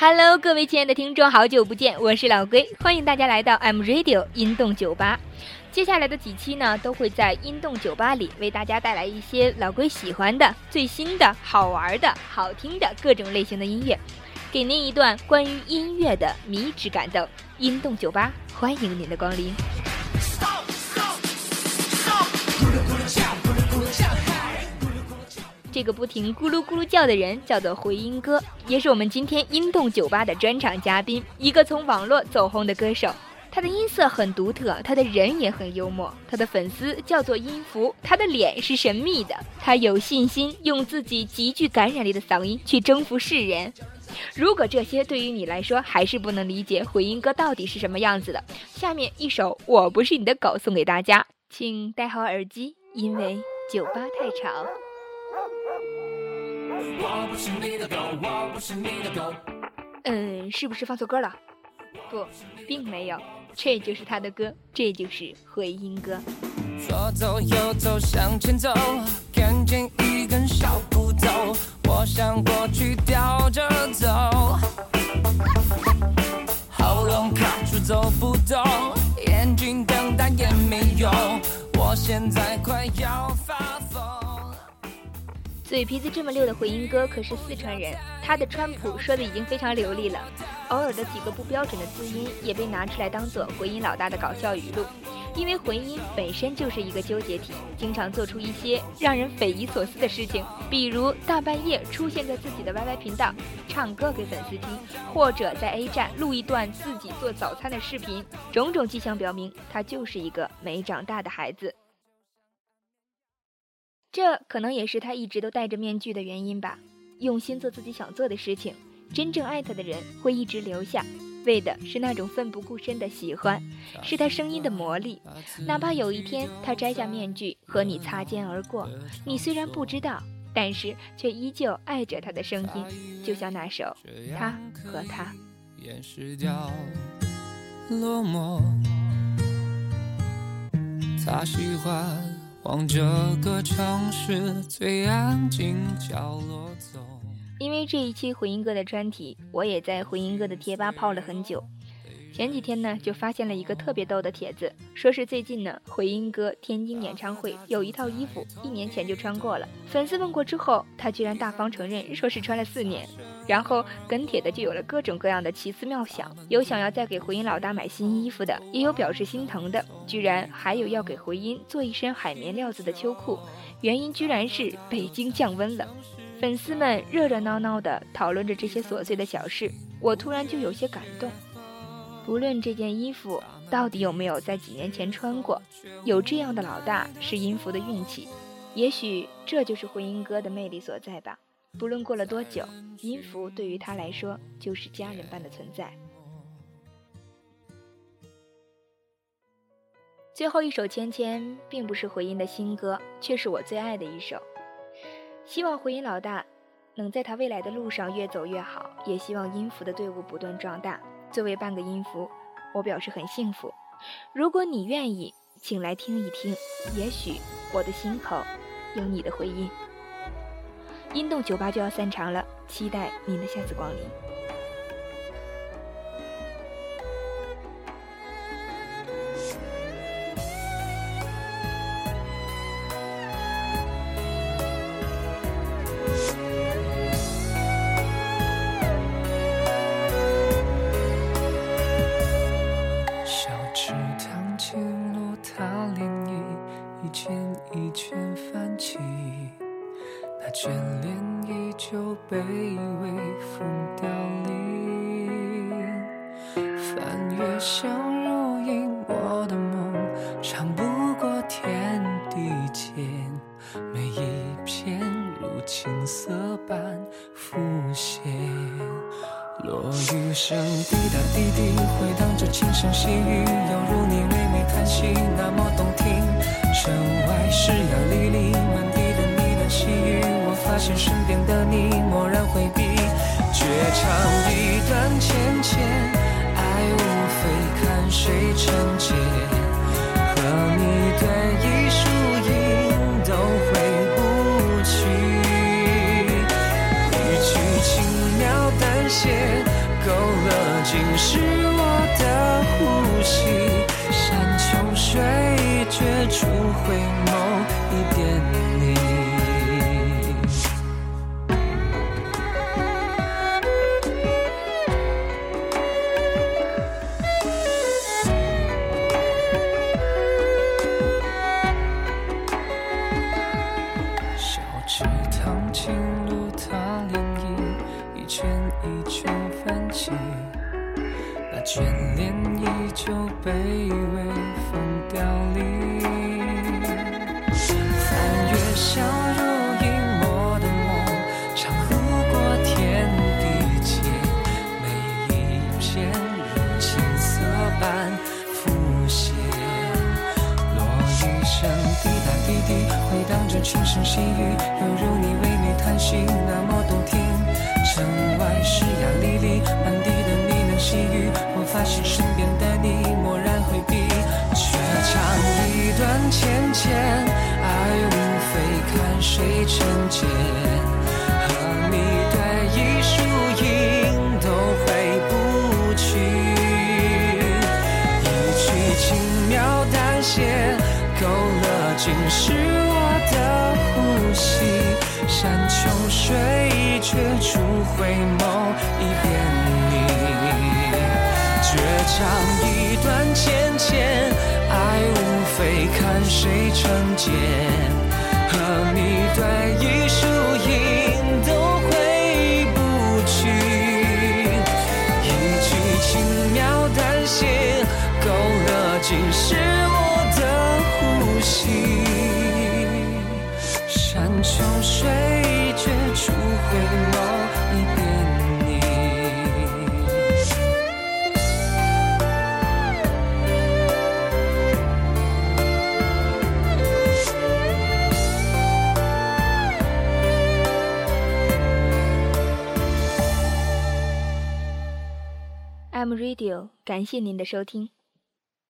Hello，各位亲爱的听众，好久不见，我是老龟，欢迎大家来到 M Radio 音动酒吧。接下来的几期呢，都会在音动酒吧里为大家带来一些老龟喜欢的、最新的、好玩的、好听的各种类型的音乐，给您一段关于音乐的迷之感动。音动酒吧，欢迎您的光临。这个不停咕噜咕噜叫的人叫做回音哥，也是我们今天音动酒吧的专场嘉宾，一个从网络走红的歌手。他的音色很独特，他的人也很幽默，他的粉丝叫做音符，他的脸是神秘的，他有信心用自己极具感染力的嗓音去征服世人。如果这些对于你来说还是不能理解回音哥到底是什么样子的，下面一首《我不是你的狗》送给大家，请戴好耳机，因为酒吧太吵。我不是你的狗，我不是你的狗。嗯，是不是放错歌了？不，并没有，这就是他的歌，这就是回音歌。左走右走向前走，看见一根小骨头，我想过去叼着走，喉咙卡住走不动，眼睛瞪大也没用，我现在快要疯。嘴皮子这么溜的回音哥可是四川人，他的川普说的已经非常流利了，偶尔的几个不标准的字音也被拿出来当做回音老大的搞笑语录。因为回音本身就是一个纠结体，经常做出一些让人匪夷所思的事情，比如大半夜出现在自己的 YY 频道唱歌给粉丝听，或者在 A 站录一段自己做早餐的视频，种种迹象表明他就是一个没长大的孩子。这可能也是他一直都戴着面具的原因吧。用心做自己想做的事情，真正爱他的人会一直留下，为的是那种奋不顾身的喜欢，是他声音的魔力。哪怕有一天他摘下面具和你擦肩而过，你虽然不知道，但是却依旧爱着他的声音，就像那首《他和他》。他喜欢。往这个城市最安静角落走。因为这一期回音哥的专题，我也在回音哥的贴吧泡了很久。前几天呢，就发现了一个特别逗的帖子，说是最近呢，回音哥天津演唱会有一套衣服，一年前就穿过了。粉丝问过之后，他居然大方承认，说是穿了四年。然后跟帖的就有了各种各样的奇思妙想，有想要再给回音老大买新衣服的，也有表示心疼的，居然还有要给回音做一身海绵料子的秋裤，原因居然是北京降温了。粉丝们热热闹闹的讨论着这些琐碎的小事，我突然就有些感动。不论这件衣服到底有没有在几年前穿过，有这样的老大是音符的运气，也许这就是回音哥的魅力所在吧。不论过了多久，音符对于他来说就是家人般的存在。最后一首《芊芊》并不是回音的新歌，却是我最爱的一首。希望回音老大能在他未来的路上越走越好，也希望音符的队伍不断壮大。作为半个音符，我表示很幸福。如果你愿意，请来听一听，也许我的心口有你的回音。音动酒吧就要散场了期待您的下次光临。小池塘清露踏涟漪一圈一圈泛起。眷恋依旧被微风凋零，翻越相濡以沫的梦，长不过天地间，每一片如青涩般浮现。落雨声滴答滴滴，回荡着轻声细语，犹如你微微叹息，那么动听。城外湿呀沥沥。现身边的你漠然回避。绝唱一段芊芊，爱无非看谁成结。和你对弈输赢都回不去，一句轻描淡写。勾勒尽是我的呼吸。山穷水绝处回眸一点你。圈一圈泛起，那眷恋依旧被微风凋零。翻阅相濡以沫的梦，长路过天地间。每一片如青色般浮现，落雨声滴答滴滴，回荡着轻声细语，犹如。非看谁成茧。和你对一树影都回不去，一曲轻描淡写，勾勒尽是我。的呼吸，山穷水绝处回眸一遍你，绝唱一段浅浅，爱无非看谁成茧，和你对弈输赢都回不去，一句轻描淡写，勾勒尽是我的呼吸。山穷水绝处回 I'm Radio，感谢您的收听。